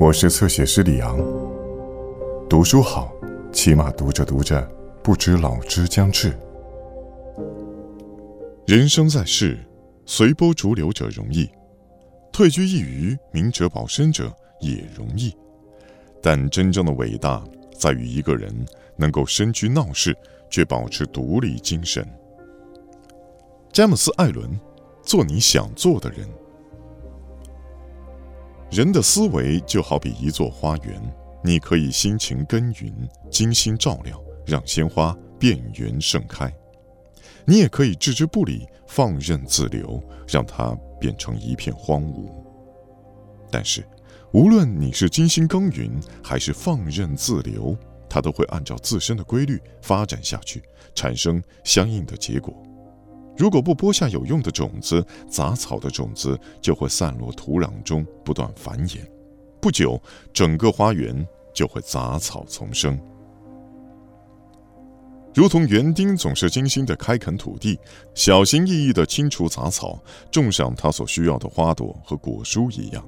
我是侧写师李昂。读书好，起码读着读着，不知老之将至。人生在世，随波逐流者容易，退居一隅，明哲保身者也容易。但真正的伟大，在于一个人能够身居闹市，却保持独立精神。詹姆斯·艾伦，做你想做的人。人的思维就好比一座花园，你可以辛勤耕耘、精心照料，让鲜花遍园盛开；你也可以置之不理、放任自流，让它变成一片荒芜。但是，无论你是精心耕耘还是放任自流，它都会按照自身的规律发展下去，产生相应的结果。如果不播下有用的种子，杂草的种子就会散落土壤中，不断繁衍。不久，整个花园就会杂草丛生。如同园丁总是精心的开垦土地，小心翼翼的清除杂草，种上他所需要的花朵和果蔬一样，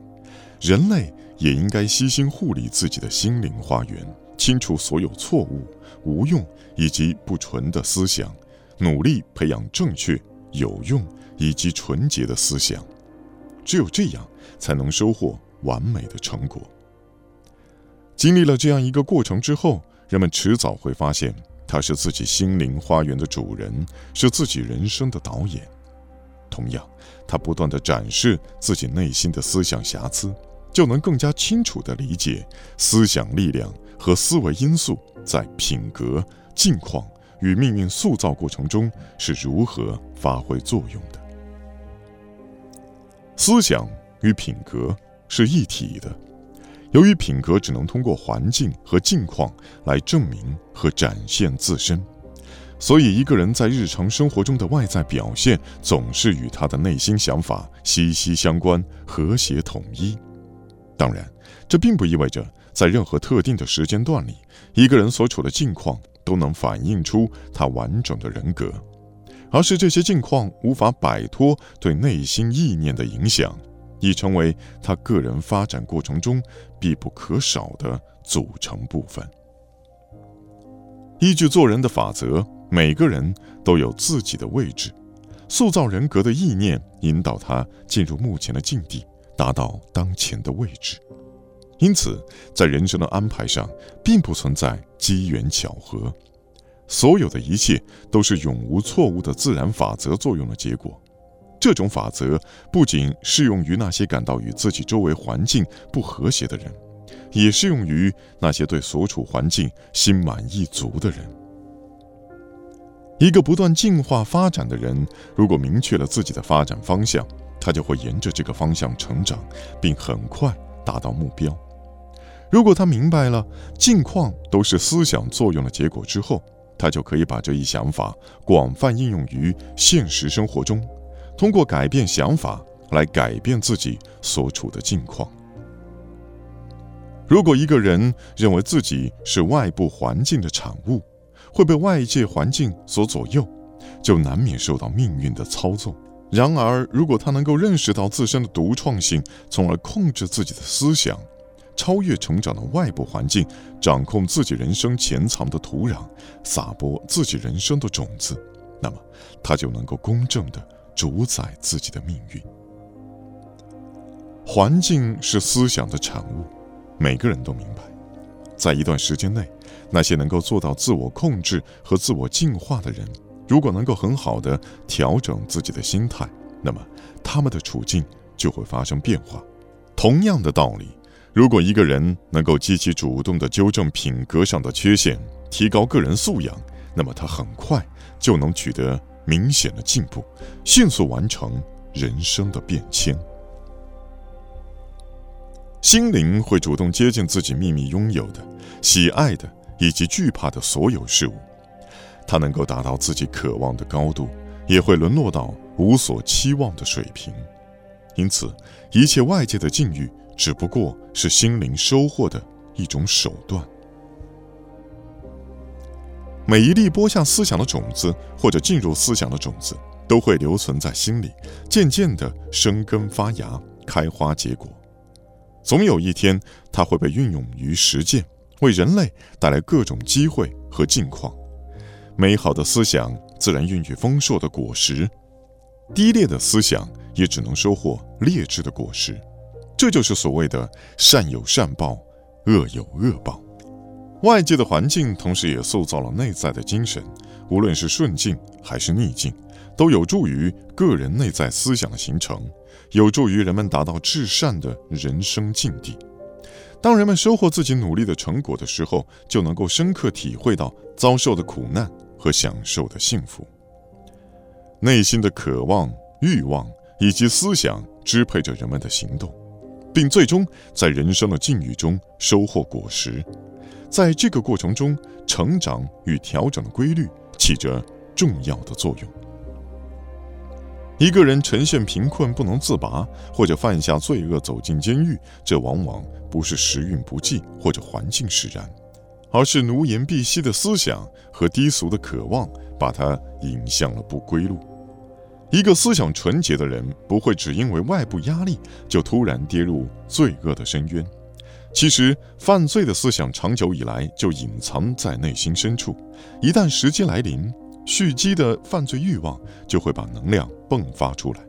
人类也应该悉心护理自己的心灵花园，清除所有错误、无用以及不纯的思想。努力培养正确、有用以及纯洁的思想，只有这样，才能收获完美的成果。经历了这样一个过程之后，人们迟早会发现，他是自己心灵花园的主人，是自己人生的导演。同样，他不断的展示自己内心的思想瑕疵，就能更加清楚的理解思想力量和思维因素在品格、境况。与命运塑造过程中是如何发挥作用的？思想与品格是一体的。由于品格只能通过环境和境况来证明和展现自身，所以一个人在日常生活中的外在表现总是与他的内心想法息息相关、和谐统一。当然，这并不意味着在任何特定的时间段里，一个人所处的境况。都能反映出他完整的人格，而是这些境况无法摆脱对内心意念的影响，已成为他个人发展过程中必不可少的组成部分。依据做人的法则，每个人都有自己的位置，塑造人格的意念引导他进入目前的境地，达到当前的位置。因此，在人生的安排上，并不存在机缘巧合，所有的一切都是永无错误的自然法则作用的结果。这种法则不仅适用于那些感到与自己周围环境不和谐的人，也适用于那些对所处环境心满意足的人。一个不断进化发展的人，如果明确了自己的发展方向，他就会沿着这个方向成长，并很快达到目标。如果他明白了境况都是思想作用的结果之后，他就可以把这一想法广泛应用于现实生活中，通过改变想法来改变自己所处的境况。如果一个人认为自己是外部环境的产物，会被外界环境所左右，就难免受到命运的操纵。然而，如果他能够认识到自身的独创性，从而控制自己的思想，超越成长的外部环境，掌控自己人生潜藏的土壤，撒播自己人生的种子，那么他就能够公正地主宰自己的命运。环境是思想的产物，每个人都明白。在一段时间内，那些能够做到自我控制和自我净化的人，如果能够很好的调整自己的心态，那么他们的处境就会发生变化。同样的道理。如果一个人能够积极主动地纠正品格上的缺陷，提高个人素养，那么他很快就能取得明显的进步，迅速完成人生的变迁。心灵会主动接近自己秘密拥有的、喜爱的以及惧怕的所有事物，它能够达到自己渴望的高度，也会沦落到无所期望的水平。因此，一切外界的境遇。只不过是心灵收获的一种手段。每一粒播下思想的种子，或者进入思想的种子，都会留存在心里，渐渐的生根发芽、开花结果。总有一天，它会被运用于实践，为人类带来各种机会和境况。美好的思想自然孕育丰硕的果实，低劣的思想也只能收获劣质的果实。这就是所谓的善有善报，恶有恶报。外界的环境同时也塑造了内在的精神，无论是顺境还是逆境，都有助于个人内在思想的形成，有助于人们达到至善的人生境地。当人们收获自己努力的成果的时候，就能够深刻体会到遭受的苦难和享受的幸福。内心的渴望、欲望以及思想支配着人们的行动。并最终在人生的境遇中收获果实，在这个过程中，成长与调整的规律起着重要的作用。一个人呈现贫困不能自拔，或者犯下罪恶走进监狱，这往往不是时运不济或者环境使然，而是奴颜婢膝的思想和低俗的渴望把他引向了不归路。一个思想纯洁的人，不会只因为外部压力就突然跌入罪恶的深渊。其实，犯罪的思想长久以来就隐藏在内心深处，一旦时机来临，蓄积的犯罪欲望就会把能量迸发出来。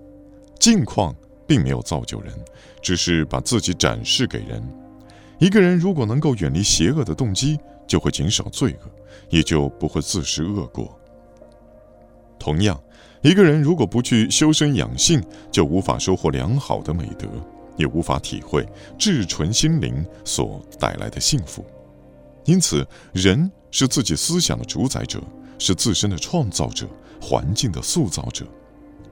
境况并没有造就人，只是把自己展示给人。一个人如果能够远离邪恶的动机，就会减少罪恶，也就不会自食恶果。同样。一个人如果不去修身养性，就无法收获良好的美德，也无法体会至纯心灵所带来的幸福。因此，人是自己思想的主宰者，是自身的创造者，环境的塑造者。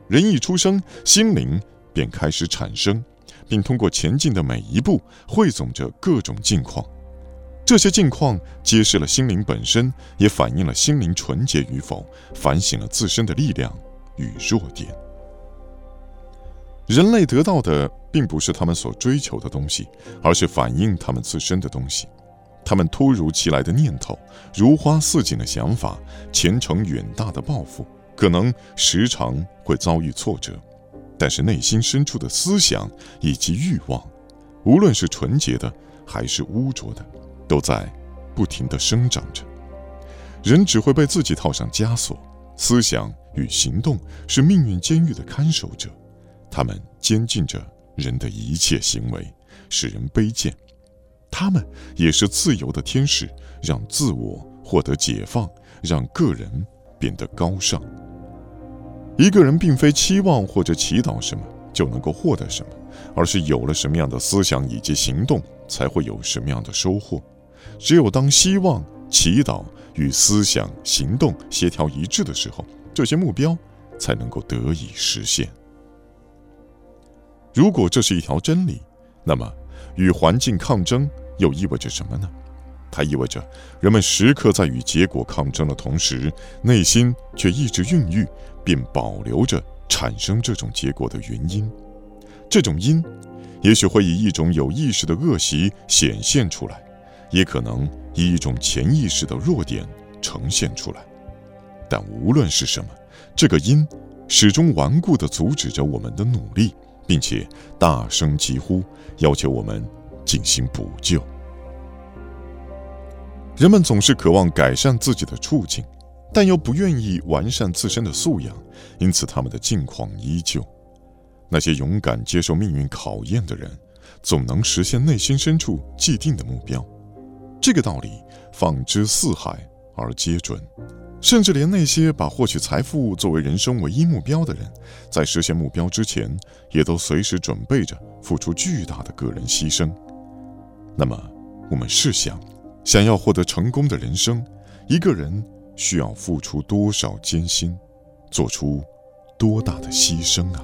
人一出生，心灵便开始产生，并通过前进的每一步，汇总着各种境况。这些境况揭示了心灵本身，也反映了心灵纯洁与否，反省了自身的力量。与弱点，人类得到的并不是他们所追求的东西，而是反映他们自身的东西。他们突如其来的念头、如花似锦的想法、前程远大的抱负，可能时常会遭遇挫折，但是内心深处的思想以及欲望，无论是纯洁的还是污浊的，都在不停地生长着。人只会被自己套上枷锁，思想。与行动是命运监狱的看守者，他们监禁着人的一切行为，使人卑贱；他们也是自由的天使，让自我获得解放，让个人变得高尚。一个人并非期望或者祈祷什么就能够获得什么，而是有了什么样的思想以及行动，才会有什么样的收获。只有当希望、祈祷与思想、行动协调一致的时候。这些目标才能够得以实现。如果这是一条真理，那么与环境抗争又意味着什么呢？它意味着人们时刻在与结果抗争的同时，内心却一直孕育并保留着产生这种结果的原因。这种因，也许会以一种有意识的恶习显现出来，也可能以一种潜意识的弱点呈现出来。但无论是什么，这个因始终顽固地阻止着我们的努力，并且大声疾呼，要求我们进行补救。人们总是渴望改善自己的处境，但又不愿意完善自身的素养，因此他们的境况依旧。那些勇敢接受命运考验的人，总能实现内心深处既定的目标。这个道理放之四海而皆准。甚至连那些把获取财富作为人生唯一目标的人，在实现目标之前，也都随时准备着付出巨大的个人牺牲。那么，我们试想，想要获得成功的人生，一个人需要付出多少艰辛，做出多大的牺牲啊？